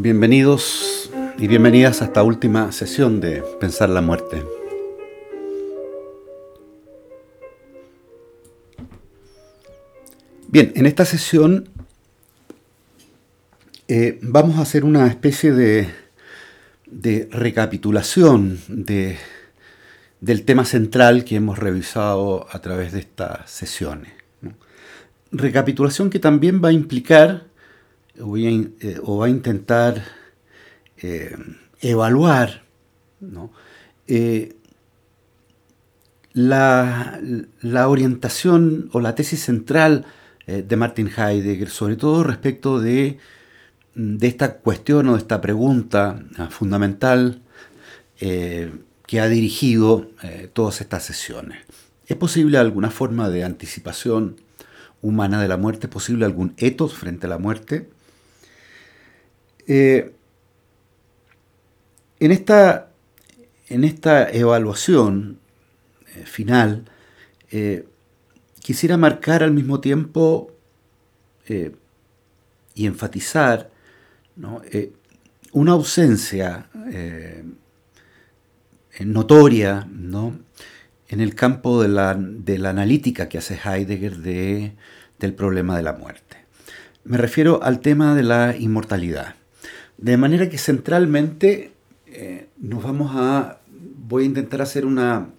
Bienvenidos y bienvenidas a esta última sesión de Pensar la muerte. Bien, en esta sesión eh, vamos a hacer una especie de, recapitulación del tema central que hemos revisado a través de estas sesiones. Recapitulación que también va a implicar eh, o, va a intentar eh, evaluar eh, la, orientación o la tesis central de Martin Heidegger, sobre todo respecto de, de, esta cuestión o de esta pregunta fundamental que ha dirigido todas estas sesiones. ¿Es posible alguna forma de anticipación humana de la muerte? ¿Es posible algún etos frente a la muerte? Eh, en, esta, en, esta, evaluación eh, final, eh, quisiera marcar al mismo tiempo y enfatizar una ausencia notoria en el campo de la, de la, analítica que hace Heidegger de, del problema de la muerte. Me refiero al tema de la inmortalidad. De manera que centralmente eh, nos vamos a, voy a intentar hacer una,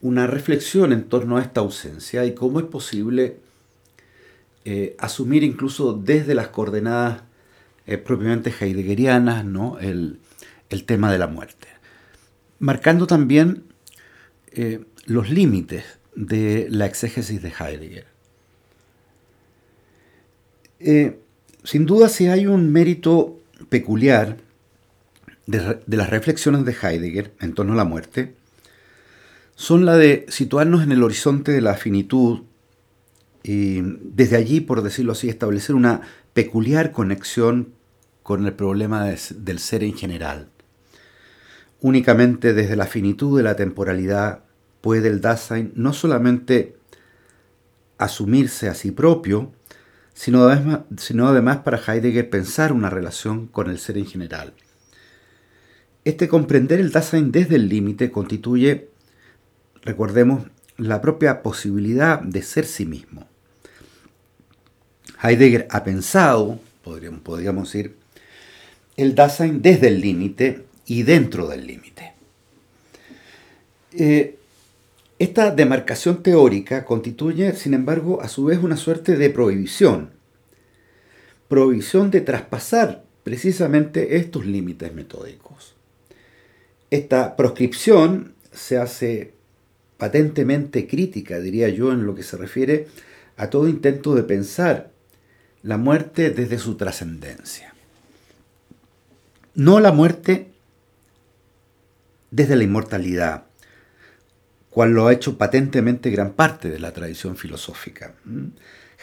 reflexión en torno a esta ausencia y cómo es posible eh, asumir incluso desde las coordenadas eh, propiamente heideggerianas ¿no? el, tema de la muerte. Marcando también los límites de la exégesis de Heidegger. sin duda si hay un mérito peculiar de, las reflexiones de Heidegger en torno a la muerte son la de situarnos en el horizonte de la finitud y desde allí, por decirlo así, establecer una peculiar conexión con el problema del ser en general. Únicamente desde la finitud de la temporalidad puede el Dasein no solamente asumirse a sí propio, sino además, para Heidegger pensar una relación con el ser en general. Este comprender el Dasein desde el límite constituye, recordemos, la propia posibilidad de ser sí mismo. Heidegger ha pensado, podríamos, podríamos decir, el Dasein desde el límite y dentro del límite. Eh, esta demarcación teórica constituye, sin embargo, a su vez una suerte de prohibición. Prohibición de traspasar precisamente estos límites metódicos. Esta proscripción se hace patentemente crítica, diría yo, en lo que se refiere a todo intento de pensar la muerte desde su trascendencia. No la muerte desde la inmortalidad, cual lo ha hecho patentemente gran parte de la tradición filosófica. ¿Mm?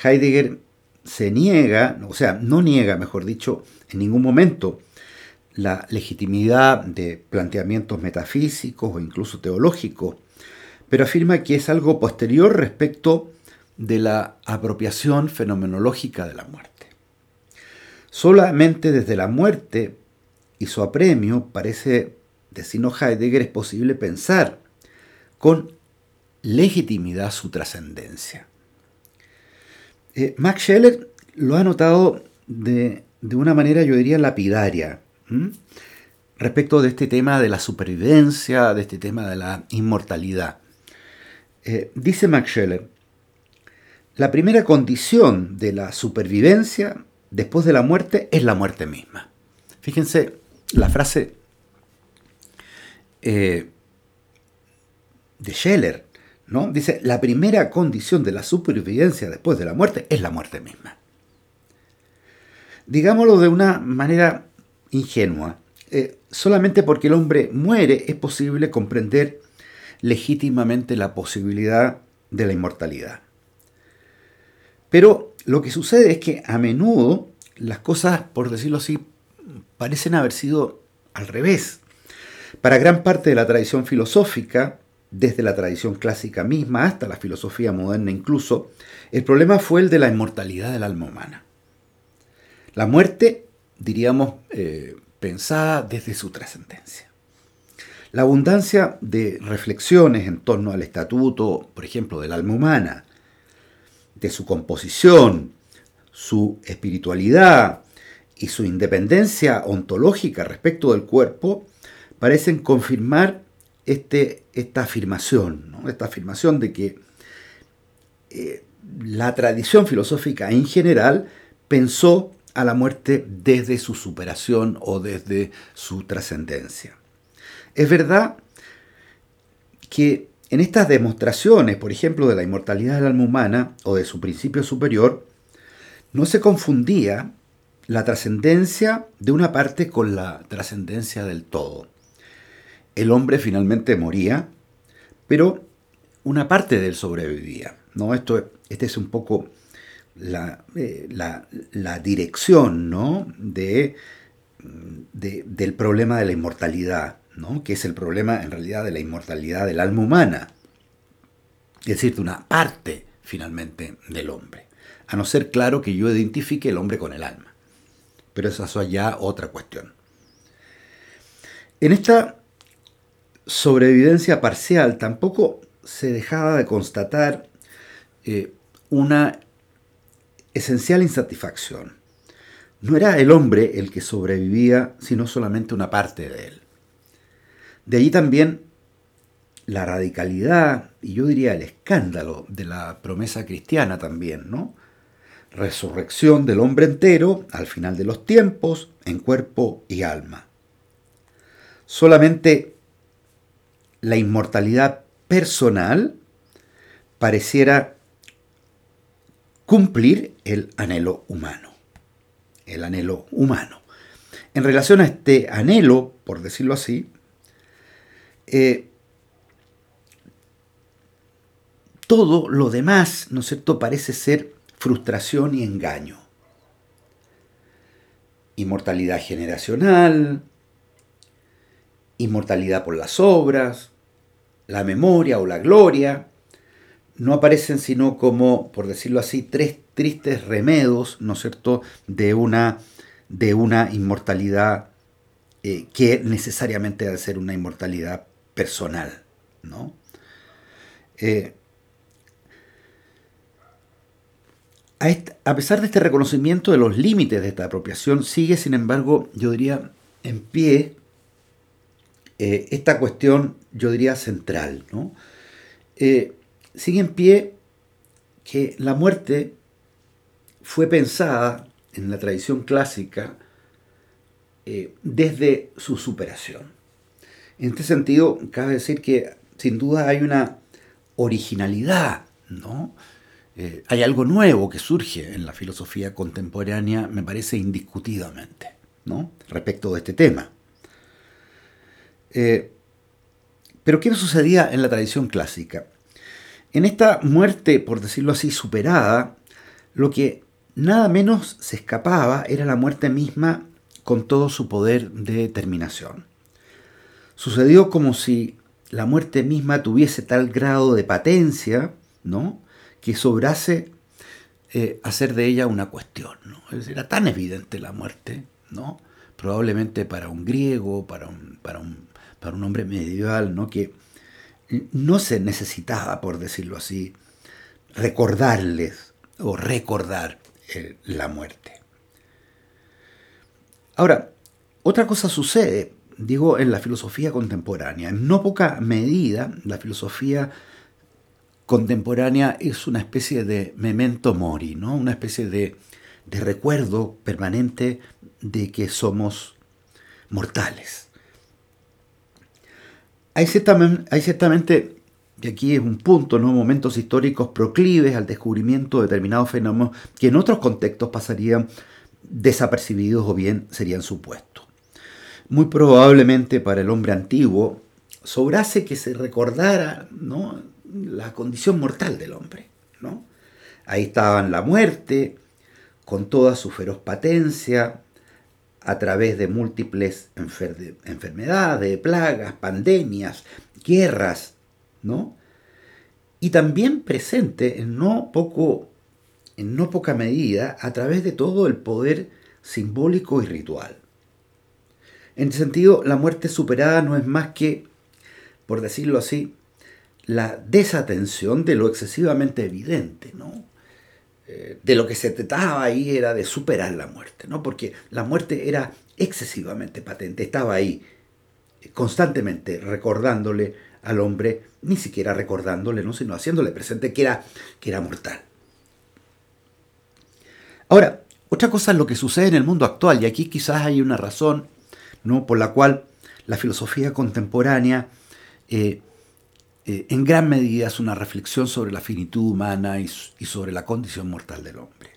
Heidegger se niega, o sea, no niega, mejor dicho, en ningún momento la legitimidad de planteamientos metafísicos o incluso teológicos, pero afirma que es algo posterior respecto de la apropiación fenomenológica de la muerte. Solamente desde la muerte y su apremio parece, decirnos Heidegger, es posible pensar con legitimidad su trascendencia. Eh, Max Scheller lo ha notado de, una manera, yo diría, lapidaria, respecto de este tema de la supervivencia, de este tema de la inmortalidad. Eh, dice Max Scheller, la primera condición de la supervivencia después de la muerte es la muerte misma. Fíjense la frase eh, de Scheller, ¿no? Dice, la primera condición de la supervivencia después de la muerte es la muerte misma. Digámoslo de una manera ingenua, eh, solamente porque el hombre muere es posible comprender legítimamente la posibilidad de la inmortalidad. Pero lo que sucede es que a menudo las cosas, por decirlo así, parecen haber sido al revés. Para gran parte de la tradición filosófica, desde la tradición clásica misma hasta la filosofía moderna incluso, el problema fue el de la inmortalidad del alma humana. La muerte diríamos, eh, pensada desde su trascendencia. La abundancia de reflexiones en torno al estatuto, por ejemplo, del alma humana, de su composición, su espiritualidad y su independencia ontológica respecto del cuerpo, parecen confirmar este, esta afirmación, esta afirmación de que eh, la tradición filosófica en general pensó a la muerte desde su superación o desde su trascendencia. Es verdad que en estas demostraciones, por ejemplo, de la inmortalidad del alma humana o de su principio superior, no se confundía la trascendencia de una parte con la trascendencia del todo. El hombre finalmente moría, pero una parte de él sobrevivía. ¿no? Esto, este es un poco la, eh, dirección ¿no? de, del problema de la inmortalidad, ¿no? que es el problema en realidad de la inmortalidad del alma humana, es decir, de una parte finalmente del hombre, a no ser claro que yo identifique el hombre con el alma. Pero esa es ya otra cuestión. En esta sobrevivencia parcial tampoco se dejaba de constatar eh, una esencial insatisfacción. No era el hombre el que sobrevivía, sino solamente una parte de él. De allí también la radicalidad y yo diría el escándalo de la promesa cristiana también, ¿no? Resurrección del hombre entero al final de los tiempos en cuerpo y alma. Solamente la inmortalidad personal pareciera cumplir el anhelo humano. El anhelo humano. En relación a este anhelo, por decirlo así, eh, todo lo demás, ¿no es cierto?, parece ser frustración y engaño. Inmortalidad generacional, inmortalidad por las obras, la memoria o la gloria, no aparecen sino como, por decirlo así, tres tristes remedos, ¿no es cierto?, de una, de una inmortalidad eh, que necesariamente debe ser una inmortalidad personal, ¿no? Eh, a, pesar de este reconocimiento de los límites de esta apropiación, sigue, sin embargo, yo diría, en pie eh, esta cuestión, yo diría, central, ¿no? sigue en pie que la muerte fue pensada en la tradición clásica eh, desde su superación. En este sentido, cabe decir que sin duda hay una originalidad, ¿no? Eh, hay algo nuevo que surge en la filosofía contemporánea, me parece indiscutidamente, ¿no? Respecto de este tema. Eh, pero ¿qué sucedía en la tradición clásica? En esta muerte, por decirlo así, superada, lo que nada menos se escapaba era la muerte misma con todo su poder de determinación. Sucedió como si la muerte misma tuviese tal grado de patencia, ¿no? que sobrase eh, hacer de ella una cuestión. era tan evidente la muerte, ¿no? probablemente para un griego, para un, para un, para un hombre medieval, ¿no? que no se necesitaba, por decirlo así, recordarles o recordar eh, la muerte. Ahora, otra cosa sucede, digo, en la filosofía contemporánea. En no poca medida, la filosofía contemporánea es una especie de memento mori, ¿no? una especie de, de recuerdo permanente de que somos mortales. Hay ciertamente, y aquí es un punto, ¿no? momentos históricos proclives al descubrimiento de determinados fenómenos que en otros contextos pasarían desapercibidos o bien serían supuestos. Muy probablemente para el hombre antiguo sobrase que se recordara ¿no? la condición mortal del hombre. ¿no? Ahí estaban la muerte, con toda su feroz patencia, a través de múltiples enfermedades, plagas, pandemias, guerras, ¿no? Y también presente en no, poco, en no poca medida a través de todo el poder simbólico y ritual. En ese sentido, la muerte superada no es más que, por decirlo así, la desatención de lo excesivamente evidente, ¿no? Eh, de lo que se trataba ahí era de superar la muerte, ¿no? Porque la muerte era excesivamente patente, estaba ahí constantemente recordándole al hombre, ni siquiera recordándole, ¿no? sino haciéndole presente que era, que era mortal. Ahora, otra cosa es lo que sucede en el mundo actual, y aquí quizás hay una razón ¿no? por la cual la filosofía contemporánea eh, eh, en gran medida es una reflexión sobre la finitud humana y, sobre la condición mortal del hombre.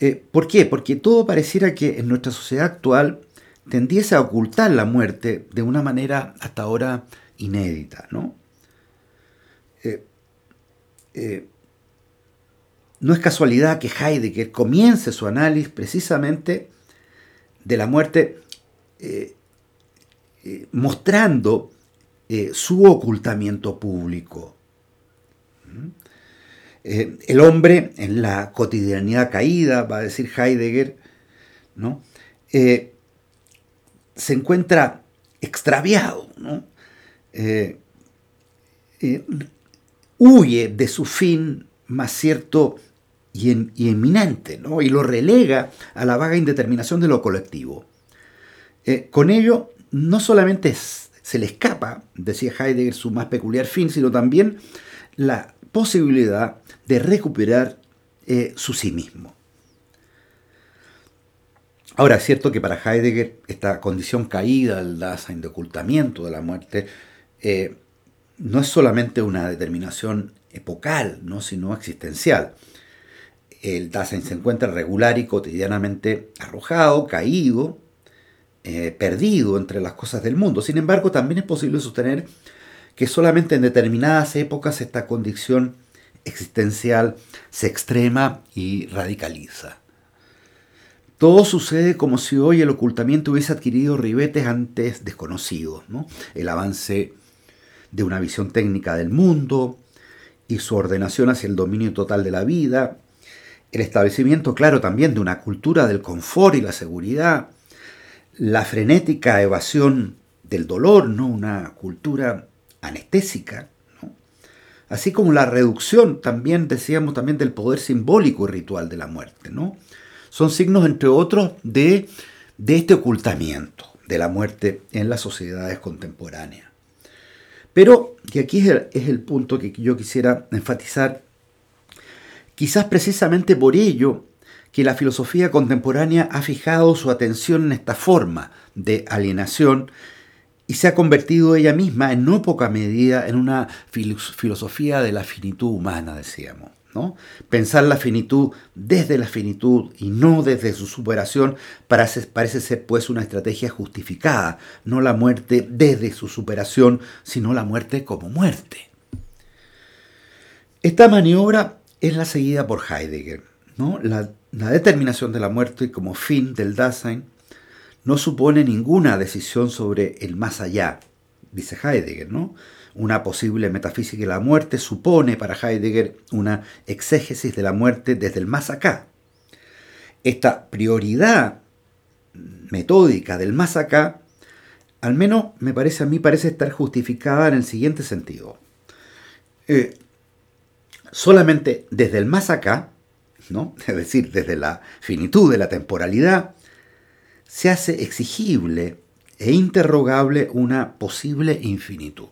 Eh, ¿Por qué? Porque todo pareciera que en nuestra sociedad actual tendiese a ocultar la muerte de una manera hasta ahora inédita, ¿no? no es casualidad que Heidegger comience su análisis precisamente de la muerte mostrando eh, su ocultamiento público. ¿Mm? Eh, el hombre en la cotidianidad caída, va a decir Heidegger, ¿no? Eh, se encuentra extraviado, ¿no? huye de su fin más cierto y, y eminente, ¿no? y lo relega a la vaga indeterminación de lo colectivo. con ello, no solamente es se le escapa, decía Heidegger, su más peculiar fin, sino también la posibilidad de recuperar eh, su sí mismo. Ahora, es cierto que para Heidegger esta condición caída, el Dasein de ocultamiento de la muerte, eh, no es solamente una determinación epocal, ¿no? sino existencial. El Dasein se encuentra regular y cotidianamente arrojado, caído, eh, perdido entre las cosas del mundo. Sin embargo, también es posible sostener que solamente en determinadas épocas esta condición existencial se extrema y radicaliza. Todo sucede como si hoy el ocultamiento hubiese adquirido ribetes antes desconocidos. El avance de una visión técnica del mundo y su ordenación hacia el dominio total de la vida, el establecimiento, claro, también de una cultura del confort y la seguridad, la frenética evasión del dolor, ¿no? una cultura anestésica, así como la reducción también, decíamos, también del poder simbólico y ritual de la muerte. ¿no? Son signos, entre otros, de, de este ocultamiento de la muerte en las sociedades contemporáneas. Pero, y aquí es el, es el punto que yo quisiera enfatizar, quizás precisamente por ello que la filosofía contemporánea ha fijado su atención en esta forma de alienación y se ha convertido ella misma en no poca medida en una filosofía de la finitud humana, decíamos. ¿no? Pensar la finitud desde la finitud y no desde su superación parece, ser pues una estrategia justificada, no la muerte desde su superación, sino la muerte como muerte. Esta maniobra es la seguida por Heidegger. ¿no? La la determinación de la muerte como fin del Dasein no supone ninguna decisión sobre el más allá, dice Heidegger, ¿no? Una posible metafísica de la muerte supone para Heidegger una exégesis de la muerte desde el más acá. Esta prioridad metódica del más acá, al menos me parece a mí, parece estar justificada en el siguiente sentido. Eh, solamente desde el más acá es decir, desde la finitud de la temporalidad, se hace exigible e interrogable una posible infinitud.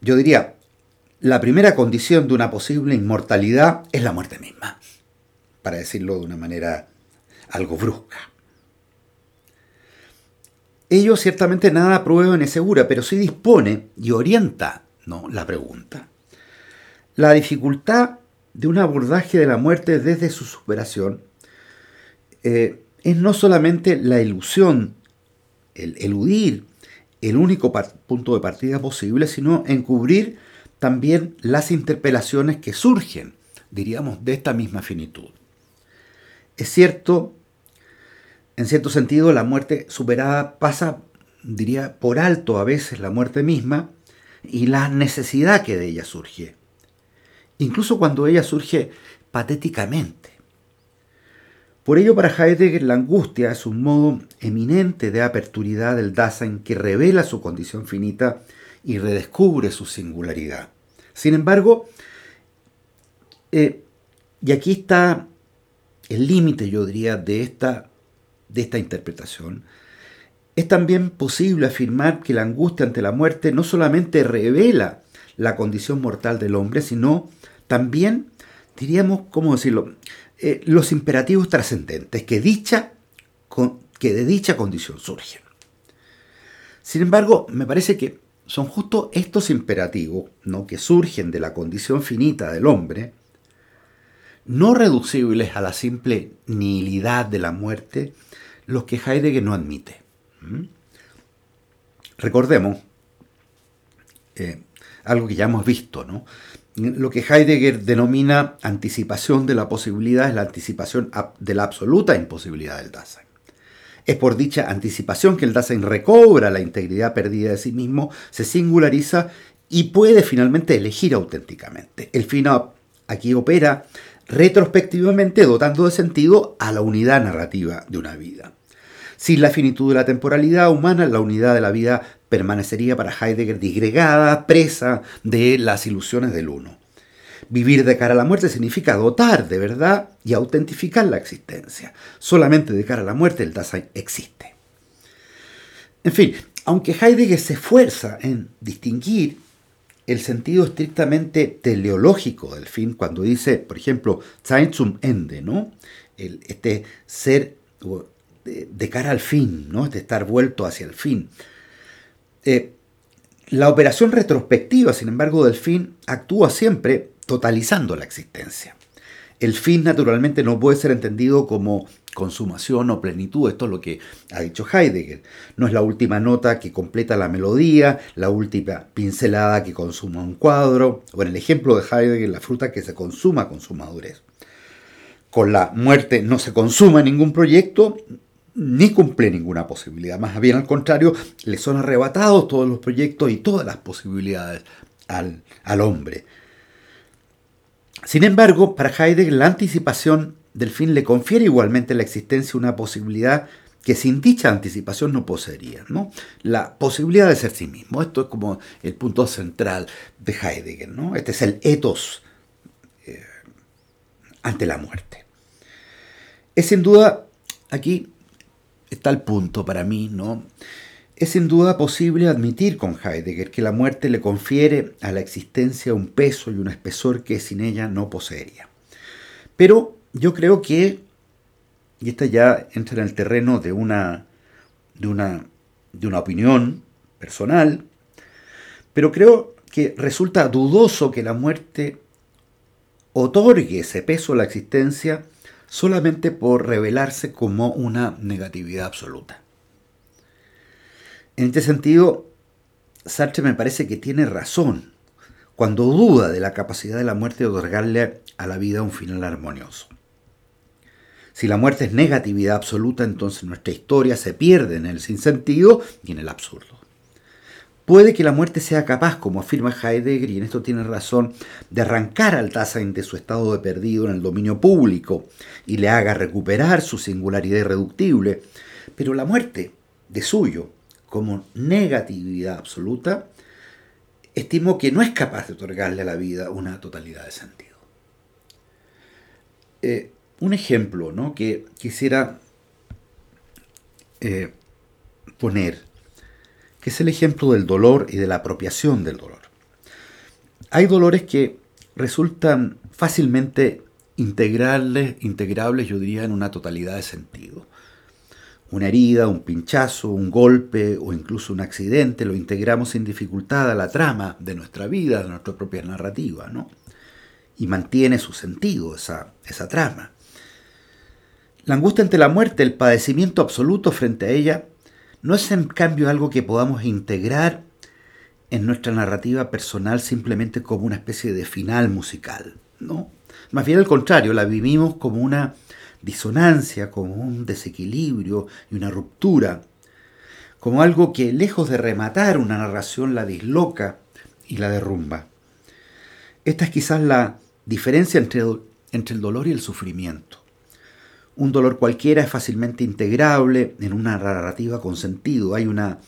Yo diría, la primera condición de una posible inmortalidad es la muerte misma, para decirlo de una manera algo brusca. Ello ciertamente nada prueba ni asegura, pero sí dispone y orienta ¿no? la pregunta. La dificultad de un abordaje de la muerte desde su superación eh, es no solamente la ilusión, el eludir el único punto de partida posible, sino encubrir también las interpelaciones que surgen, diríamos, de esta misma finitud. Es cierto, en cierto sentido, la muerte superada pasa, diría, por alto a veces la muerte misma y la necesidad que de ella surge incluso cuando ella surge patéticamente. Por ello, para Heidegger, la angustia es un modo eminente de aperturidad del Dasein que revela su condición finita y redescubre su singularidad. Sin embargo, eh, y aquí está el límite, yo diría, de esta, de esta interpretación, es también posible afirmar que la angustia ante la muerte no solamente revela la condición mortal del hombre, sino también, diríamos, ¿cómo decirlo?, eh, los imperativos trascendentes que, dicha, que de dicha condición surgen. Sin embargo, me parece que son justo estos imperativos ¿no? que surgen de la condición finita del hombre, no reducibles a la simple nihilidad de la muerte, los que Heidegger no admite. ¿Mm? Recordemos eh, algo que ya hemos visto, ¿no? Lo que Heidegger denomina anticipación de la posibilidad es la anticipación de la absoluta imposibilidad del Dasein. Es por dicha anticipación que el Dasein recobra la integridad perdida de sí mismo, se singulariza y puede finalmente elegir auténticamente. El fin aquí opera retrospectivamente dotando de sentido a la unidad narrativa de una vida. Sin la finitud de la temporalidad humana, la unidad de la vida permanecería para Heidegger disgregada, presa de las ilusiones del uno. Vivir de cara a la muerte significa dotar de verdad y autentificar la existencia. Solamente de cara a la muerte el Dasein existe. En fin, aunque Heidegger se esfuerza en distinguir el sentido estrictamente teleológico del fin, cuando dice, por ejemplo, Zeit zum Ende, ¿no? este ser de, cara al fin, ¿no? este estar vuelto hacia el fin. Eh, la operación retrospectiva, sin embargo, del fin actúa siempre totalizando la existencia. El fin naturalmente no puede ser entendido como consumación o plenitud, esto es lo que ha dicho Heidegger. No es la última nota que completa la melodía, la última pincelada que consuma un cuadro, o en el ejemplo de Heidegger, la fruta que se consuma con su madurez. Con la muerte no se consuma ningún proyecto, ni cumple ninguna posibilidad. Más bien al contrario, le son arrebatados todos los proyectos y todas las posibilidades al, al hombre. Sin embargo, para Heidegger la anticipación del fin le confiere igualmente la existencia una posibilidad que sin dicha anticipación no poseería, ¿no? La posibilidad de ser sí mismo. Esto es como el punto central de Heidegger, ¿no? Este es el ethos eh, ante la muerte. Es sin duda, aquí está el punto para mí, ¿no? Es sin duda posible admitir con Heidegger que la muerte le confiere a la existencia un peso y un espesor que sin ella no poseería. Pero yo creo que, y esta ya entra en el terreno de una, de una, de una opinión personal, pero creo que resulta dudoso que la muerte otorgue ese peso a la existencia solamente por revelarse como una negatividad absoluta. En este sentido, Sartre me parece que tiene razón cuando duda de la capacidad de la muerte de otorgarle a la vida un final armonioso. Si la muerte es negatividad absoluta, entonces nuestra historia se pierde en el sinsentido y en el absurdo. Puede que la muerte sea capaz, como afirma Heidegger, y en esto tiene razón, de arrancar al Dasein de su estado de perdido en el dominio público y le haga recuperar su singularidad irreductible, pero la muerte, de suyo, como negatividad absoluta, estimo que no es capaz de otorgarle a la vida una totalidad de sentido. Eh, un ejemplo ¿no? que quisiera eh, poner, es el ejemplo del dolor y de la apropiación del dolor. Hay dolores que resultan fácilmente integrables, integrables, yo diría, en una totalidad de sentido una herida, un pinchazo, un golpe o incluso un accidente, lo integramos sin dificultad a la trama de nuestra vida, de nuestra propia narrativa, ¿no? Y mantiene su sentido esa, esa trama. La angustia ante la muerte, el padecimiento absoluto frente a ella, no es en cambio algo que podamos integrar en nuestra narrativa personal simplemente como una especie de final musical, ¿no? Más bien al contrario, la vivimos como una disonancia, como un desequilibrio y una ruptura, como algo que lejos de rematar una narración la disloca y la derrumba. Esta es quizás la diferencia entre, entre el dolor y el sufrimiento. Un dolor cualquiera es fácilmente integrable en una narrativa con sentido. Hay, una,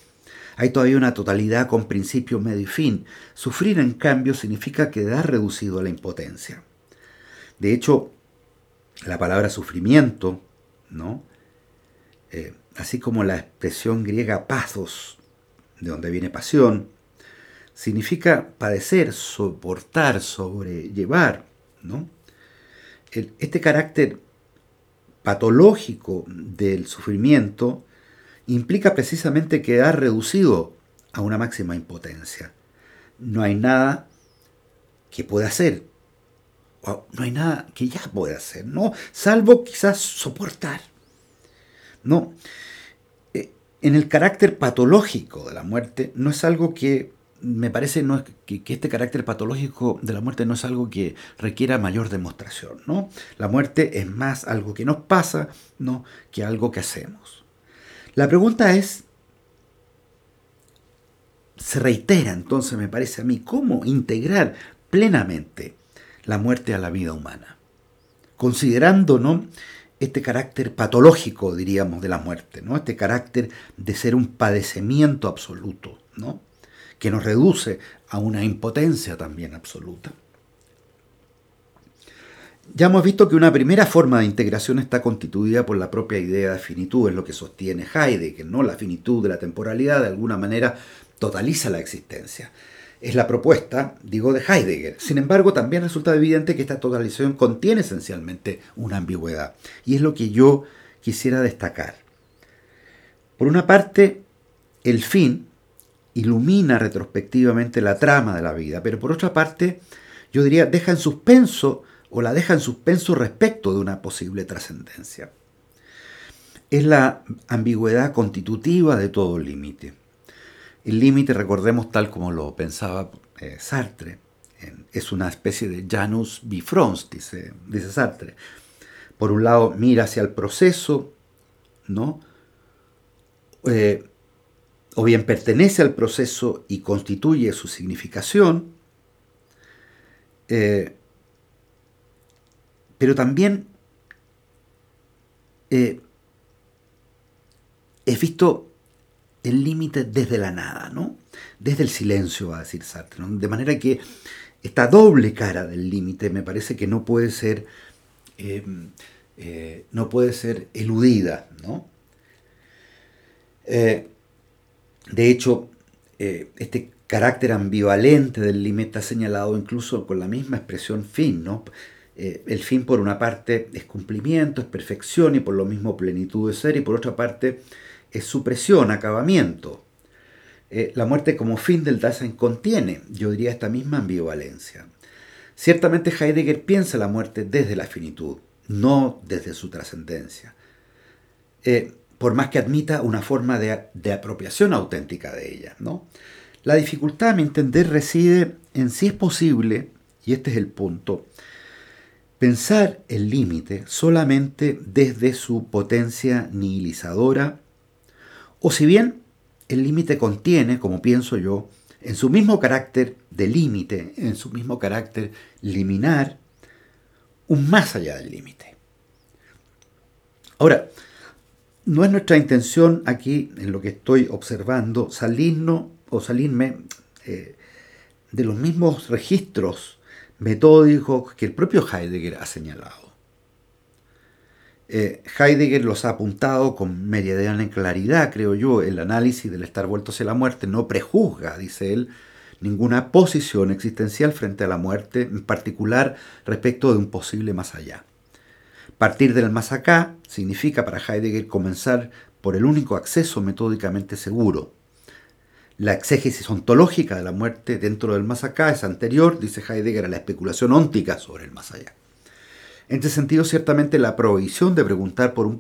hay todavía una totalidad con principio, medio y fin. Sufrir, en cambio, significa quedar reducido a la impotencia. De hecho, la palabra sufrimiento, ¿no? Eh, así como la expresión griega pathos, de donde viene pasión, significa padecer, soportar, sobrellevar. ¿no? este carácter patológico del sufrimiento implica precisamente quedar reducido a una máxima impotencia. No hay nada que pueda hacer, no hay nada que ya pueda hacer, ¿no? Salvo quizás soportar. No. Eh, en el carácter patológico de la muerte no es algo que me parece no que, este carácter patológico de la muerte no es algo que requiera mayor demostración, ¿no? La muerte es más algo que nos pasa, ¿no? que algo que hacemos. La pregunta es, se reitera entonces, me parece a mí, cómo integrar plenamente la muerte a la vida humana, considerando ¿no? este carácter patológico, diríamos, de la muerte, ¿no? este carácter de ser un padecimiento absoluto, ¿no? Que nos reduce a una impotencia también absoluta. Ya hemos visto que una primera forma de integración está constituida por la propia idea de finitud, es lo que sostiene Heidegger, ¿no? La finitud de la temporalidad de alguna manera totaliza la existencia. Es la propuesta, digo, de Heidegger. Sin embargo, también resulta evidente que esta totalización contiene esencialmente una ambigüedad. Y es lo que yo quisiera destacar. Por una parte, el fin ilumina retrospectivamente la trama de la vida, pero por otra parte, yo diría, deja en suspenso o la deja en suspenso respecto de una posible trascendencia. Es la ambigüedad constitutiva de todo límite. El límite, recordemos tal como lo pensaba eh, Sartre, es una especie de Janus bifrons, dice, dice Sartre. Por un lado, mira hacia el proceso, ¿no? Eh, o bien pertenece al proceso y constituye su significación, eh, pero también eh, he visto el límite desde la nada, ¿no? Desde el silencio, va a decir Sartre. De manera que esta doble cara del límite me parece que no puede ser, eh, no puede ser eludida, ¿no? De hecho, eh, este carácter ambivalente del límite está señalado incluso con la misma expresión fin, ¿no? Eh, el fin por una parte es cumplimiento, es perfección y por lo mismo plenitud de ser y por otra parte es supresión, acabamiento. Eh, la muerte como fin del Dasein contiene, yo diría, esta misma ambivalencia. Ciertamente Heidegger piensa la muerte desde la finitud, no desde su trascendencia por más que admita una forma de, apropiación auténtica de ella. ¿no? La dificultad, a mi entender, reside en si es posible, y este es el punto, pensar el límite solamente desde su potencia nihilizadora, o si bien el límite contiene, como pienso yo, en su mismo carácter de límite, en su mismo carácter liminar, un más allá del límite. Ahora, no es nuestra intención aquí, en lo que estoy observando, salirnos o salirme eh, de los mismos registros metódicos que el propio Heidegger ha señalado. Eh, Heidegger los ha apuntado con meridiana claridad, creo yo, el análisis del estar vuelto hacia la muerte no prejuzga, dice él, ninguna posición existencial frente a la muerte, en particular respecto de un posible más allá. Partir del más acá significa para Heidegger comenzar por el único acceso metódicamente seguro. La exégesis ontológica de la muerte dentro del más acá es anterior, dice Heidegger, a la especulación óntica sobre el más allá. En este sentido, ciertamente la prohibición de preguntar por, un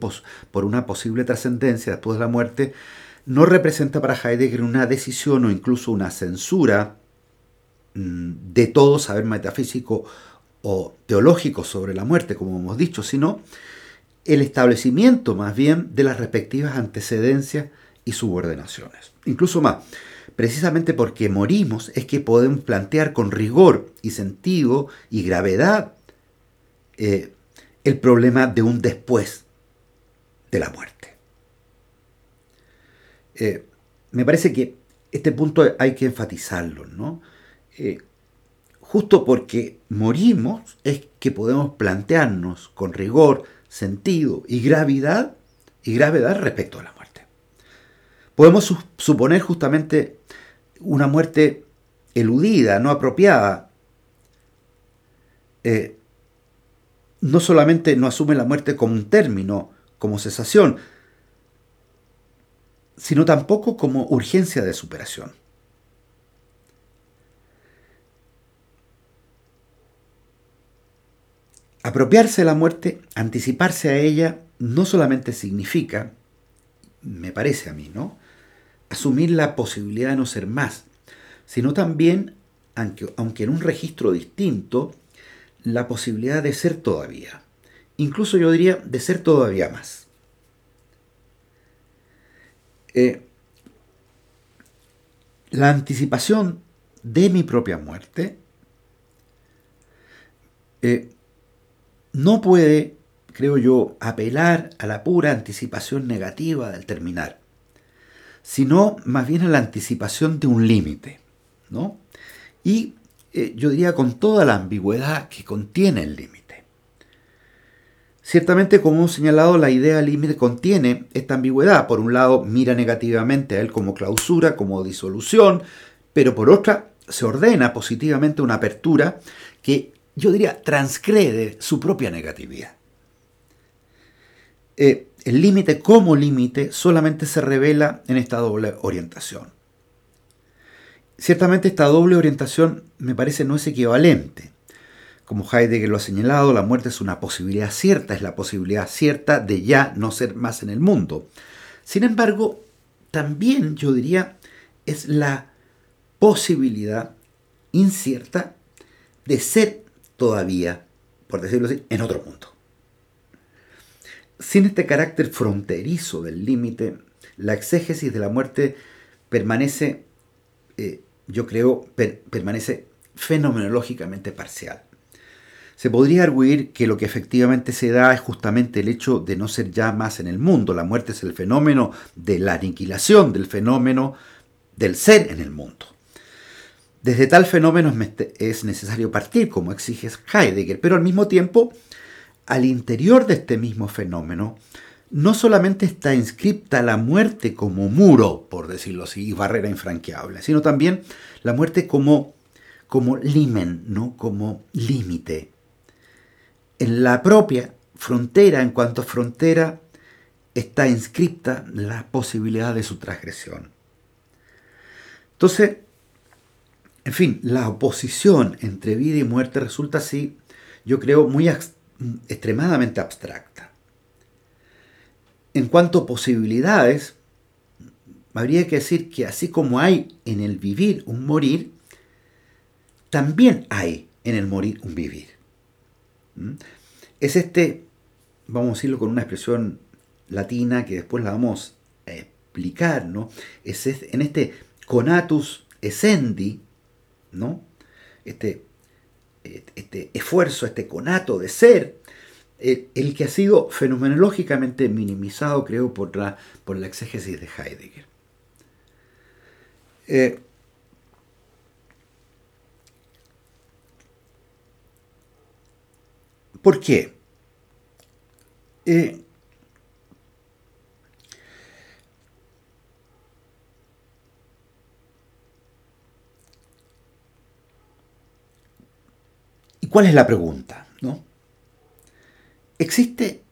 por una posible trascendencia después de la muerte no representa para Heidegger una decisión o incluso una censura mm, de todo saber metafísico o teológico sobre la muerte, como hemos dicho, sino el establecimiento más bien de las respectivas antecedencias y subordinaciones. Incluso más, precisamente porque morimos es que podemos plantear con rigor y sentido y gravedad eh, el problema de un después de la muerte. Eh, me parece que este punto hay que enfatizarlo, ¿no? Eh, justo porque morimos es que podemos plantearnos con rigor, sentido y gravedad y gravedad respecto a la muerte. Podemos suponer justamente una muerte eludida, no apropiada. Eh, no solamente no asume la muerte como un término, como cesación, sino tampoco como urgencia de superación. Apropiarse de la muerte, anticiparse a ella, no solamente significa, me parece a mí, ¿no? Asumir la posibilidad de no ser más, sino también, aunque, aunque en un registro distinto, la posibilidad de ser todavía. Incluso yo diría de ser todavía más. Eh, la anticipación de mi propia muerte eh, no puede, creo yo, apelar a la pura anticipación negativa del terminar, sino más bien a la anticipación de un límite, ¿no? Y eh, yo diría con toda la ambigüedad que contiene el límite. Ciertamente, como hemos señalado, la idea límite contiene esta ambigüedad. Por un lado, mira negativamente a él como clausura, como disolución, pero por otra, se ordena positivamente una apertura que yo diría, transgrede su propia negatividad. Eh, el límite como límite solamente se revela en esta doble orientación. Ciertamente esta doble orientación me parece no es equivalente. Como Heidegger lo ha señalado, la muerte es una posibilidad cierta, es la posibilidad cierta de ya no ser más en el mundo. Sin embargo, también yo diría es la posibilidad incierta de ser todavía, por decirlo así, en otro mundo. Sin este carácter fronterizo del límite, la exégesis de la muerte permanece, eh, yo creo, permanece fenomenológicamente parcial. Se podría arguir que lo que efectivamente se da es justamente el hecho de no ser ya más en el mundo. La muerte es el fenómeno de la aniquilación, del fenómeno del ser en el mundo. Desde tal fenómeno es necesario partir, como exige Heidegger, pero al mismo tiempo, al interior de este mismo fenómeno, no solamente está inscripta la muerte como muro, por decirlo así, y barrera infranqueable, sino también la muerte como, como limen, ¿no? como límite. En la propia frontera, en cuanto a frontera, está inscripta la posibilidad de su transgresión. Entonces, en fin, la oposición entre vida y muerte resulta así, yo creo, muy extremadamente abstracta. En cuanto a posibilidades, habría que decir que así como hay en el vivir un morir, también hay en el morir un vivir. ¿Mm? Es este, vamos a decirlo con una expresión latina que después la vamos a explicar, ¿no? Es en este conatus essendi, ¿no? Este, este esfuerzo, este conato de ser, eh, el, que ha sido fenomenológicamente minimizado, creo, por la, por la exégesis de Heidegger. Eh, ¿Por qué? Eh, cuál es la pregunta? ¿no? ¿Existe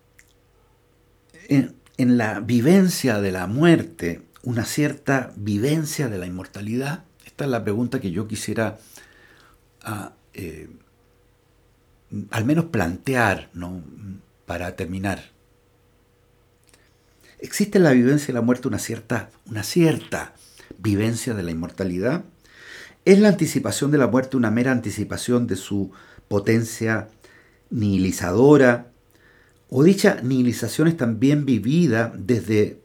en, la vivencia de la muerte una cierta vivencia de la inmortalidad? Esta es la pregunta que yo quisiera ah, eh, al menos plantear ¿no? para terminar. ¿Existe en la vivencia de la muerte una cierta, una cierta vivencia de la inmortalidad? ¿Es la anticipación de la muerte una mera anticipación de su potencia nihilizadora, o dicha nihilización es también vivida desde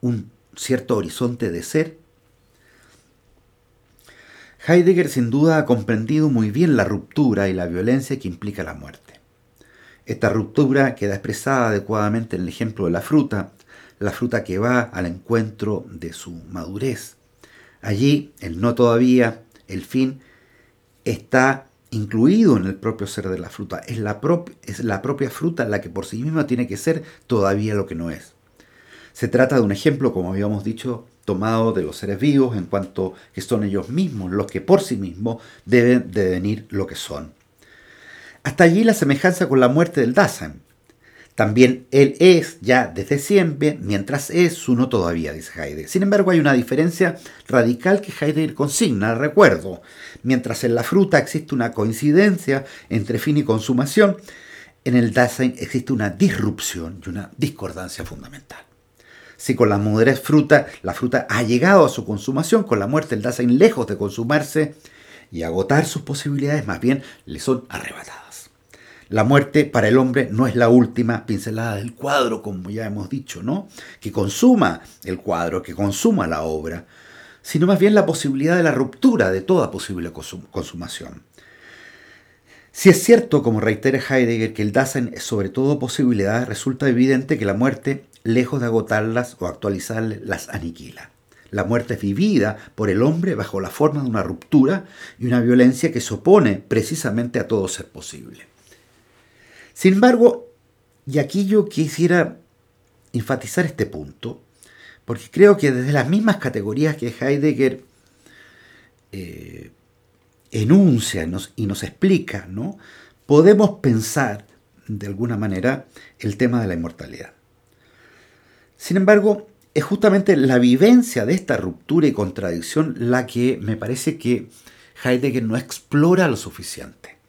un cierto horizonte de ser. Heidegger sin duda ha comprendido muy bien la ruptura y la violencia que implica la muerte. Esta ruptura queda expresada adecuadamente en el ejemplo de la fruta, la fruta que va al encuentro de su madurez. Allí, el no todavía, el fin, está incluido en el propio ser de la fruta. Es la, propia fruta la que por sí misma tiene que ser todavía lo que no es. Se trata de un ejemplo, como habíamos dicho, tomado de los seres vivos en cuanto que son ellos mismos los que por sí mismos deben devenir lo que son. Hasta allí la semejanza con la muerte del Dasein. También él es ya desde siempre, mientras es su no todavía, dice Heidegger. Sin embargo, hay una diferencia radical que Heidegger consigna, recuerdo. Mientras en la fruta existe una coincidencia entre fin y consumación, en el Dasein existe una disrupción y una discordancia fundamental. Si con la madurez fruta, la fruta ha llegado a su consumación, con la muerte el Dasein lejos de consumarse y agotar sus posibilidades, más bien le son arrebatadas. La muerte para el hombre no es la última pincelada del cuadro, como ya hemos dicho, ¿no? Que consuma el cuadro, que consuma la obra, sino más bien la posibilidad de la ruptura de toda posible consumación. Si es cierto, como reitera Heidegger, que el Dasein es sobre todo posibilidad, resulta evidente que la muerte lejos de agotarlas o actualizarlas, las aniquila. La muerte es vivida por el hombre bajo la forma de una ruptura y una violencia que se opone precisamente a todo ser posible. Sin embargo, y aquí yo quisiera enfatizar este punto, porque creo que desde las mismas categorías que Heidegger eh, enuncia y nos explica, ¿no? podemos pensar de alguna manera el tema de la inmortalidad. Sin embargo, es justamente la vivencia de esta ruptura y contradicción la que me parece que Heidegger no explora lo suficiente.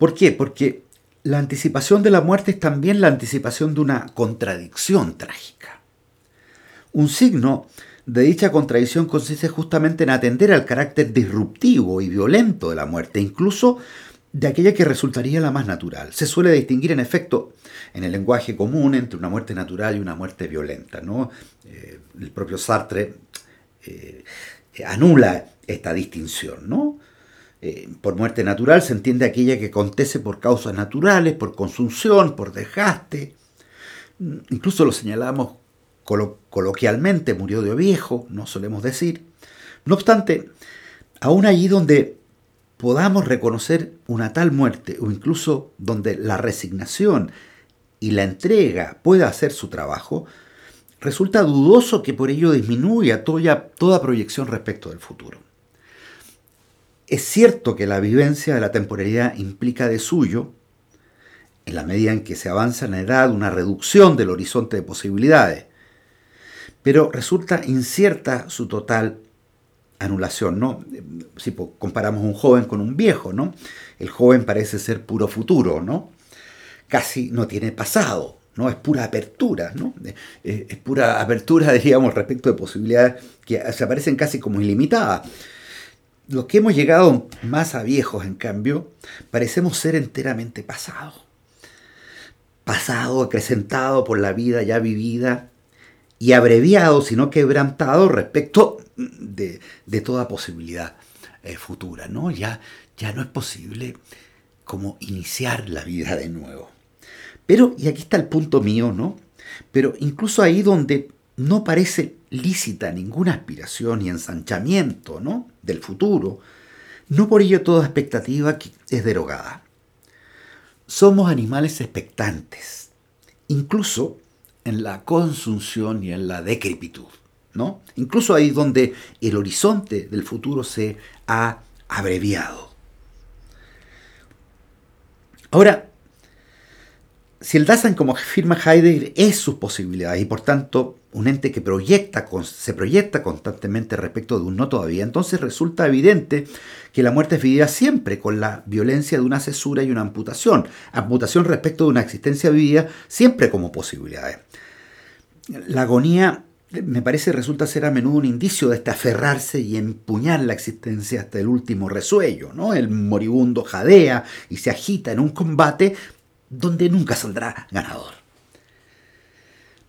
¿Por qué? Porque la anticipación de la muerte es también la anticipación de una contradicción trágica. Un signo de dicha contradicción consiste justamente en atender al carácter disruptivo y violento de la muerte, incluso de aquella que resultaría la más natural. Se suele distinguir en efecto en el lenguaje común entre una muerte natural y una muerte violenta. ¿no? Eh, el propio Sartre eh, anula esta distinción. ¿no? Eh, por muerte natural se entiende aquella que acontece por causas naturales, por consunción, por desgaste. Incluso lo señalamos coloquialmente, murió de viejo, no solemos decir. No obstante, aún allí donde podamos reconocer una tal muerte o incluso donde la resignación y la entrega pueda hacer su trabajo, resulta dudoso que por ello disminuya toda proyección respecto del futuro. Es cierto que la vivencia de la temporalidad implica de suyo, en la medida en que se avanza en la edad, una reducción del horizonte de posibilidades, pero resulta incierta su total anulación, ¿no? Si comparamos un joven con un viejo, ¿no? El joven parece ser puro futuro, ¿no? Casi no tiene pasado, ¿no? Es pura apertura, ¿no? Es, pura apertura, diríamos, respecto de posibilidades que se aparecen casi como ilimitadas. Los que hemos llegado más a viejos, en cambio, parecemos ser enteramente pasados. Pasado, acrecentado por la vida ya vivida y abreviado, sino quebrantado respecto de, toda posibilidad eh, futura. ¿no? Ya, ya no es posible como iniciar la vida de nuevo. Pero, y aquí está el punto mío, ¿no? Pero incluso ahí donde no parece lícita ninguna aspiración y ensanchamiento ¿no? del futuro, no por ello toda expectativa es derogada. Somos animales expectantes, incluso en la consunción y en la decrepitud. ¿no? Incluso ahí donde el horizonte del futuro se ha abreviado. Ahora, si el Dasein, como afirma Heidegger, es sus posibilidades y por tanto un ente que se proyecta constantemente respecto de un no todavía, entonces resulta evidente que la muerte es vivida siempre con la violencia de una cesura y una amputación. Amputación respecto de una existencia vivida siempre como posibilidades. La agonía me parece resulta ser a menudo un indicio de este aferrarse y empuñar la existencia hasta el último resuello, ¿no? El moribundo jadea y se agita en un combate donde nunca saldrá ganador.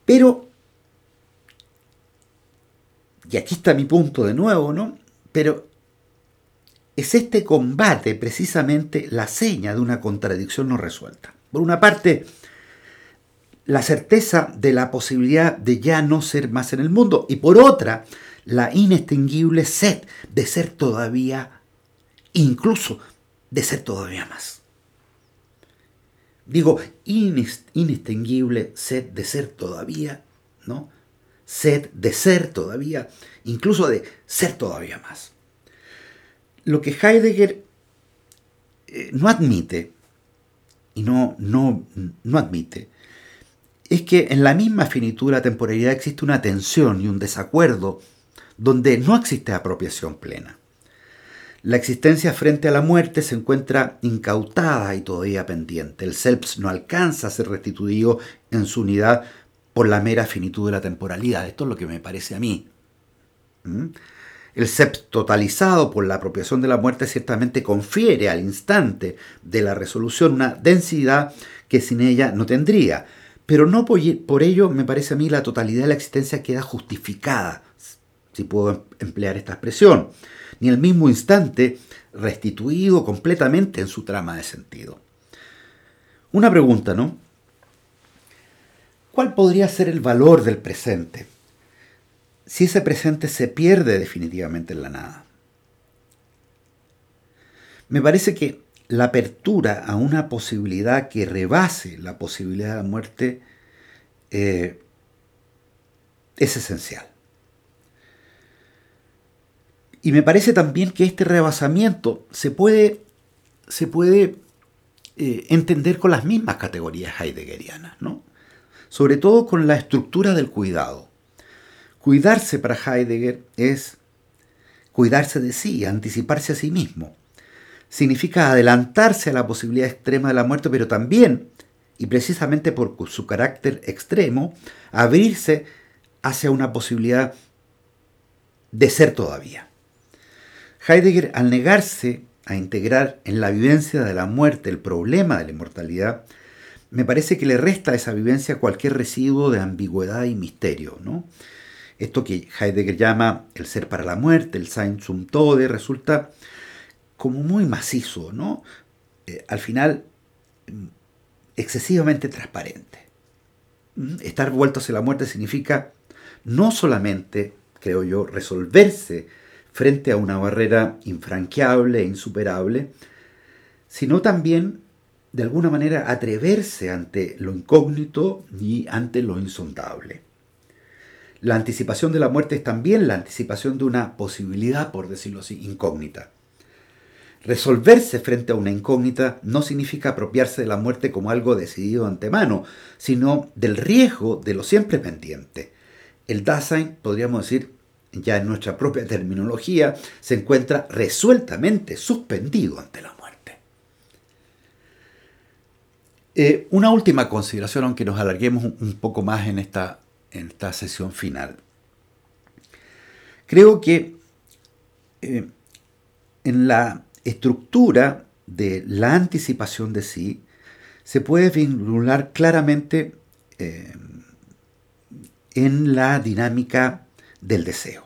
Pero, y aquí está mi punto de nuevo, ¿no? Pero es este combate precisamente la seña de una contradicción no resuelta. Por una parte, la certeza de la posibilidad de ya no ser más en el mundo y por otra, la inextinguible sed de ser todavía, incluso de ser todavía más. Digo, inextinguible sed de ser todavía, ¿no? Sed de ser todavía, incluso de ser todavía más. Lo que Heidegger eh, no admite, y no, no, no admite, es que en la misma la temporalidad existe una tensión y un desacuerdo donde no existe apropiación plena. La existencia frente a la muerte se encuentra incautada y todavía pendiente. El self no alcanza a ser restituido en su unidad por la mera finitud de la temporalidad. Esto es lo que me parece a mí. ¿Mm? El self totalizado por la apropiación de la muerte ciertamente confiere al instante de la resolución una densidad que sin ella no tendría. Pero no por ello, me parece a mí, la totalidad de la existencia queda justificada, si puedo emplear esta expresión ni el mismo instante restituido completamente en su trama de sentido. Una pregunta, ¿no? ¿Cuál podría ser el valor del presente si ese presente se pierde definitivamente en la nada? Me parece que la apertura a una posibilidad que rebase la posibilidad de la muerte eh, es esencial. Y me parece también que este rebasamiento se puede, se puede eh, entender con las mismas categorías heideggerianas, ¿no? Sobre todo con la estructura del cuidado. Cuidarse para Heidegger es cuidarse de sí, anticiparse a sí mismo. Significa adelantarse a la posibilidad extrema de la muerte, pero también, y precisamente por su carácter extremo, abrirse hacia una posibilidad de ser todavía. Heidegger, al negarse a integrar en la vivencia de la muerte el problema de la inmortalidad, me parece que le resta a esa vivencia cualquier residuo de ambigüedad y misterio. ¿no? Esto que Heidegger llama el ser para la muerte, el Sein zum Tode, resulta como muy macizo, ¿no? Eh, al final excesivamente transparente. ¿Mm? Estar vuelto hacia la muerte significa no solamente, creo yo, resolverse frente a una barrera infranqueable e insuperable, sino también, de alguna manera, atreverse ante lo incógnito y ante lo insondable. La anticipación de la muerte es también la anticipación de una posibilidad, por decirlo así, incógnita. Resolverse frente a una incógnita no significa apropiarse de la muerte como algo decidido de antemano, sino del riesgo de lo siempre pendiente. El Dasein, podríamos decir, ya en nuestra propia terminología, se encuentra resueltamente suspendido ante la muerte. Eh, una última consideración, aunque nos alarguemos un, poco más en esta, en esta sesión final. Creo que eh, en la estructura de la anticipación de sí se puede vincular claramente eh, en la dinámica del deseo.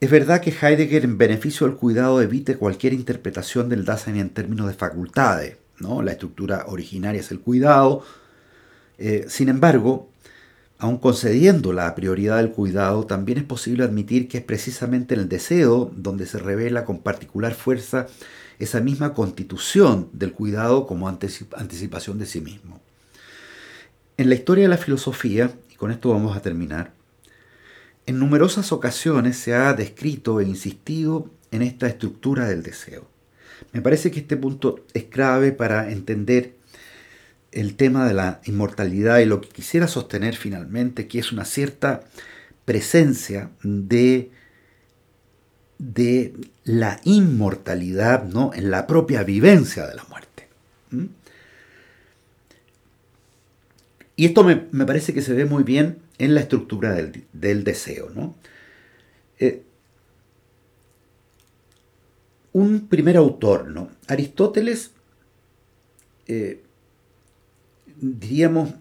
Es verdad que Heidegger en beneficio del cuidado evite cualquier interpretación del Dasein en términos de facultades, la estructura originaria es el cuidado, eh, sin embargo, aun concediendo la prioridad del cuidado, también es posible admitir que es precisamente en el deseo donde se revela con particular fuerza esa misma constitución del cuidado como anticipación de sí mismo. En la historia de la filosofía, y con esto vamos a terminar, en numerosas ocasiones se ha descrito e insistido en esta estructura del deseo. Me parece que este punto es clave para entender el tema de la inmortalidad y lo que quisiera sostener finalmente, que es una cierta presencia de, la inmortalidad ¿no? en la propia vivencia de la muerte. Y esto me, me parece que se ve muy bien en la estructura del, deseo. ¿no? Eh, un primer autor, ¿no? Aristóteles, eh, diríamos,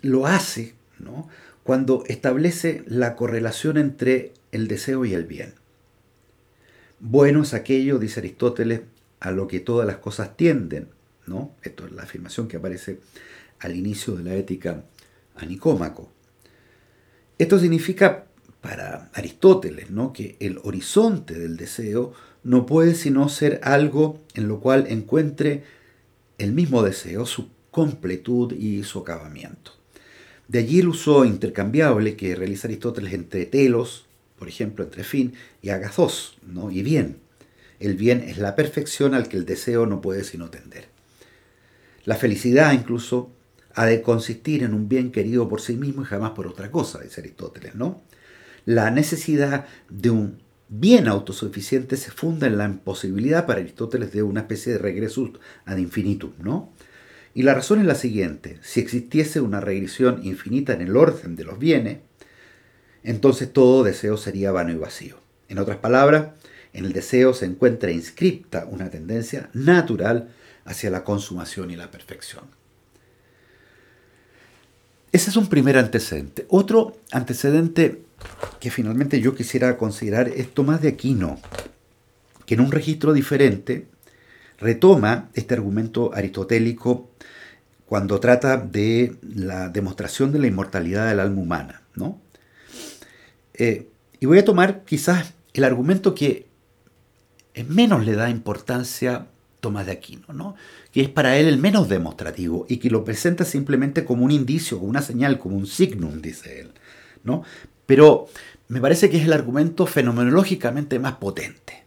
lo hace ¿no? cuando establece la correlación entre el deseo y el bien. Bueno es aquello, dice Aristóteles, a lo que todas las cosas tienden, ¿no? Esto es la afirmación que aparece al inicio de la ética a Nicómaco. Esto significa para Aristóteles, ¿no? que el horizonte del deseo no puede sino ser algo en lo cual encuentre el mismo deseo, su completud y su acabamiento. De allí el uso intercambiable que realiza Aristóteles entre telos, por ejemplo, entre fin y agazos, ¿no? y bien. El bien es la perfección al que el deseo no puede sino tender. La felicidad incluso ha de consistir en un bien querido por sí mismo y jamás por otra cosa, dice Aristóteles, ¿no? La necesidad de un bien autosuficiente se funda en la imposibilidad para Aristóteles de una especie de regreso ad infinitum, ¿no? Y la razón es la siguiente, si existiese una regresión infinita en el orden de los bienes, entonces todo deseo sería vano y vacío. En otras palabras, en el deseo se encuentra inscripta una tendencia natural hacia la consumación y la perfección. Ese es un primer antecedente. Otro antecedente que finalmente yo quisiera considerar es Tomás de Aquino, que en un registro diferente retoma este argumento aristotélico cuando trata de la demostración de la inmortalidad del alma humana. ¿no? Eh, y voy a tomar quizás el argumento que menos le da importancia Tomás de Aquino, ¿no? que es para él el menos demostrativo y que lo presenta simplemente como un indicio, como una señal, como un signum, dice él. ¿no? Pero me parece que es el argumento fenomenológicamente más potente.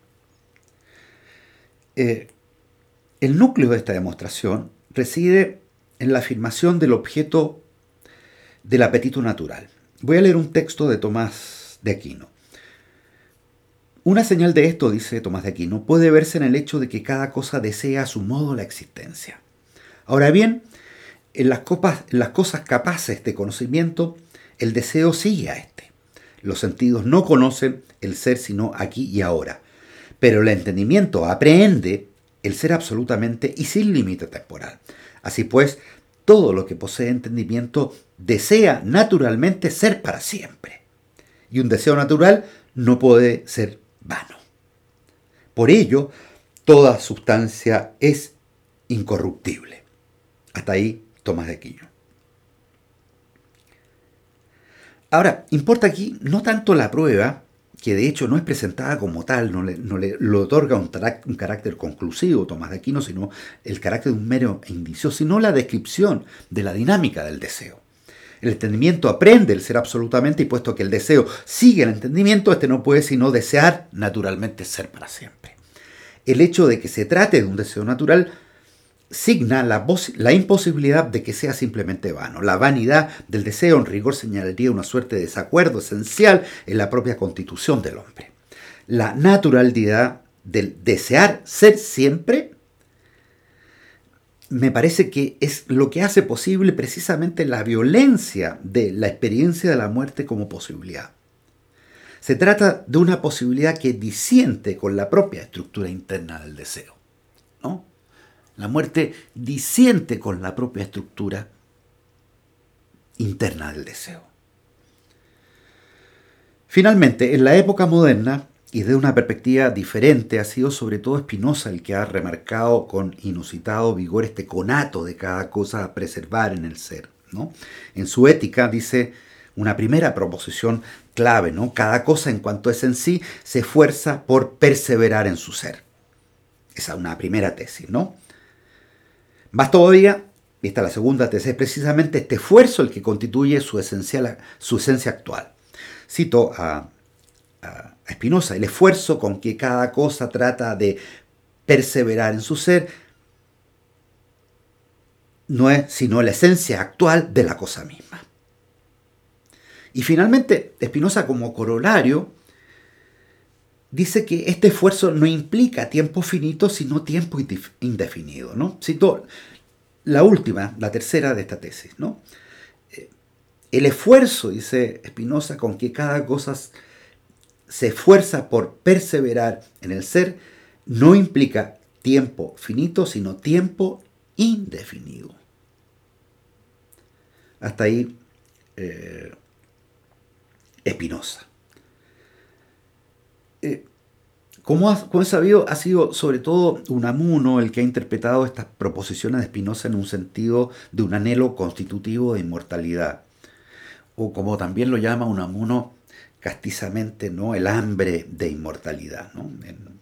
Eh, el núcleo de esta demostración reside en la afirmación del objeto del apetito natural. Voy a leer un texto de Tomás de Aquino. Una señal de esto, dice Tomás de Aquino, puede verse en el hecho de que cada cosa desea a su modo la existencia. Ahora bien, en las, las cosas capaces de conocimiento, el deseo sigue a este. Los sentidos no conocen el ser sino aquí y ahora, pero el entendimiento aprehende el ser absolutamente y sin límite temporal. Así pues, todo lo que posee entendimiento desea naturalmente ser para siempre. Y un deseo natural no puede ser vano. Por ello, toda sustancia es incorruptible. Hasta ahí Tomás de Aquino. Ahora, importa aquí no tanto la prueba, que de hecho no es presentada como tal, no le, no le otorga un, un, carácter conclusivo Tomás de Aquino, sino el carácter de un mero indicio, sino la descripción de la dinámica del deseo. El entendimiento aprende el ser absolutamente y puesto que el deseo sigue el entendimiento, este no puede sino desear naturalmente ser para siempre. El hecho de que se trate de un deseo natural signa la, imposibilidad de que sea simplemente vano. La vanidad del deseo en rigor señalaría una suerte de desacuerdo esencial en la propia constitución del hombre. La naturalidad del desear ser siempre me parece que es lo que hace posible precisamente la violencia de la experiencia de la muerte como posibilidad. Se trata de una posibilidad que disiente con la propia estructura interna del deseo. La muerte disiente con la propia estructura interna del deseo. Finalmente, en la época moderna, y de una perspectiva diferente ha sido sobre todo Spinoza el que ha remarcado con inusitado vigor este conato de cada cosa a preservar en el ser. ¿no? En su ética dice una primera proposición clave, ¿no? Cada cosa en cuanto es en sí se esfuerza por perseverar en su ser. Esa es una primera tesis, ¿no? Más todavía, y esta es la segunda tesis, es precisamente este esfuerzo el que constituye su, esencial, su esencia actual. Cito a a Spinoza, el esfuerzo con que cada cosa trata de perseverar en su ser, no es sino la esencia actual de la cosa misma. Y finalmente, Spinoza como corolario dice que este esfuerzo no implica tiempo finito, sino tiempo indefinido. ¿no? Cito la última, la tercera de esta tesis. ¿no? Eh, el esfuerzo, dice Spinoza, con que cada cosa se esfuerza por perseverar en el ser, no implica tiempo finito, sino tiempo indefinido. Hasta ahí Espinosa. Eh, Como, ha, sabido, ha sido sobre todo Unamuno el que ha interpretado estas proposiciones de Spinoza en un sentido de un anhelo constitutivo de inmortalidad. O como también lo llama Unamuno castizamente, ¿no? el hambre de inmortalidad. En,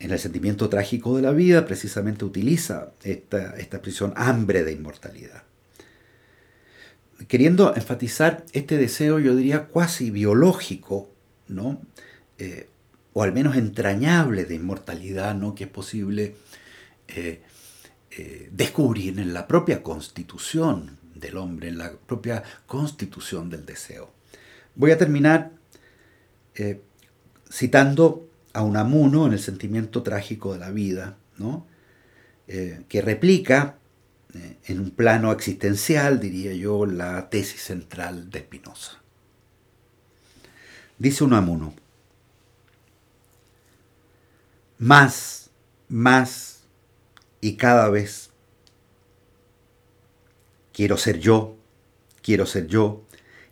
el sentimiento trágico de la vida precisamente utiliza esta, esta expresión hambre de inmortalidad queriendo enfatizar este deseo, yo diría, cuasi biológico, ¿no? Eh, o al menos entrañable de inmortalidad, ¿no? que es posible eh, eh, descubrir en la propia constitución del hombre, en la propia constitución del deseo. Voy a terminar citando a Unamuno en el sentimiento trágico de la vida, ¿no? que replica en un plano existencial, diría yo, la tesis central de Spinoza. Dice Unamuno, más, más y cada vez quiero ser yo, quiero ser yo,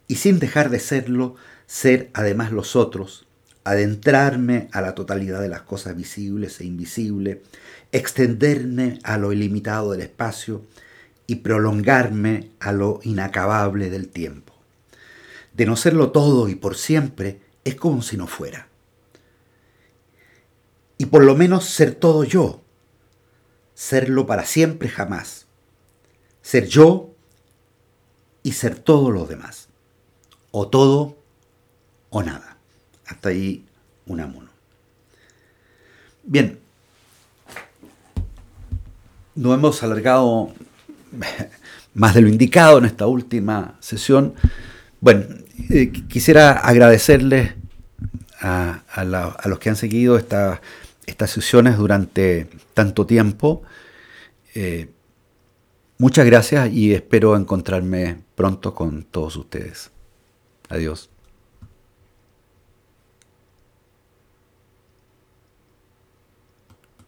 y sin dejar de serlo, ser además los otros, adentrarme a la totalidad de las cosas visibles e invisibles, extenderme a lo ilimitado del espacio y prolongarme a lo inacabable del tiempo. De no serlo todo y por siempre, es como si no fuera. Y por lo menos ser todo yo, serlo para siempre jamás. Ser yo y ser todo lo demás. O todo o nada. Hasta ahí un amuno. Bien, no hemos alargado más de lo indicado en esta última sesión. Bueno, eh, quisiera agradecerles a, los que han seguido estas sesiones durante tanto tiempo. Eh, muchas gracias y espero encontrarme pronto con todos ustedes. Adiós.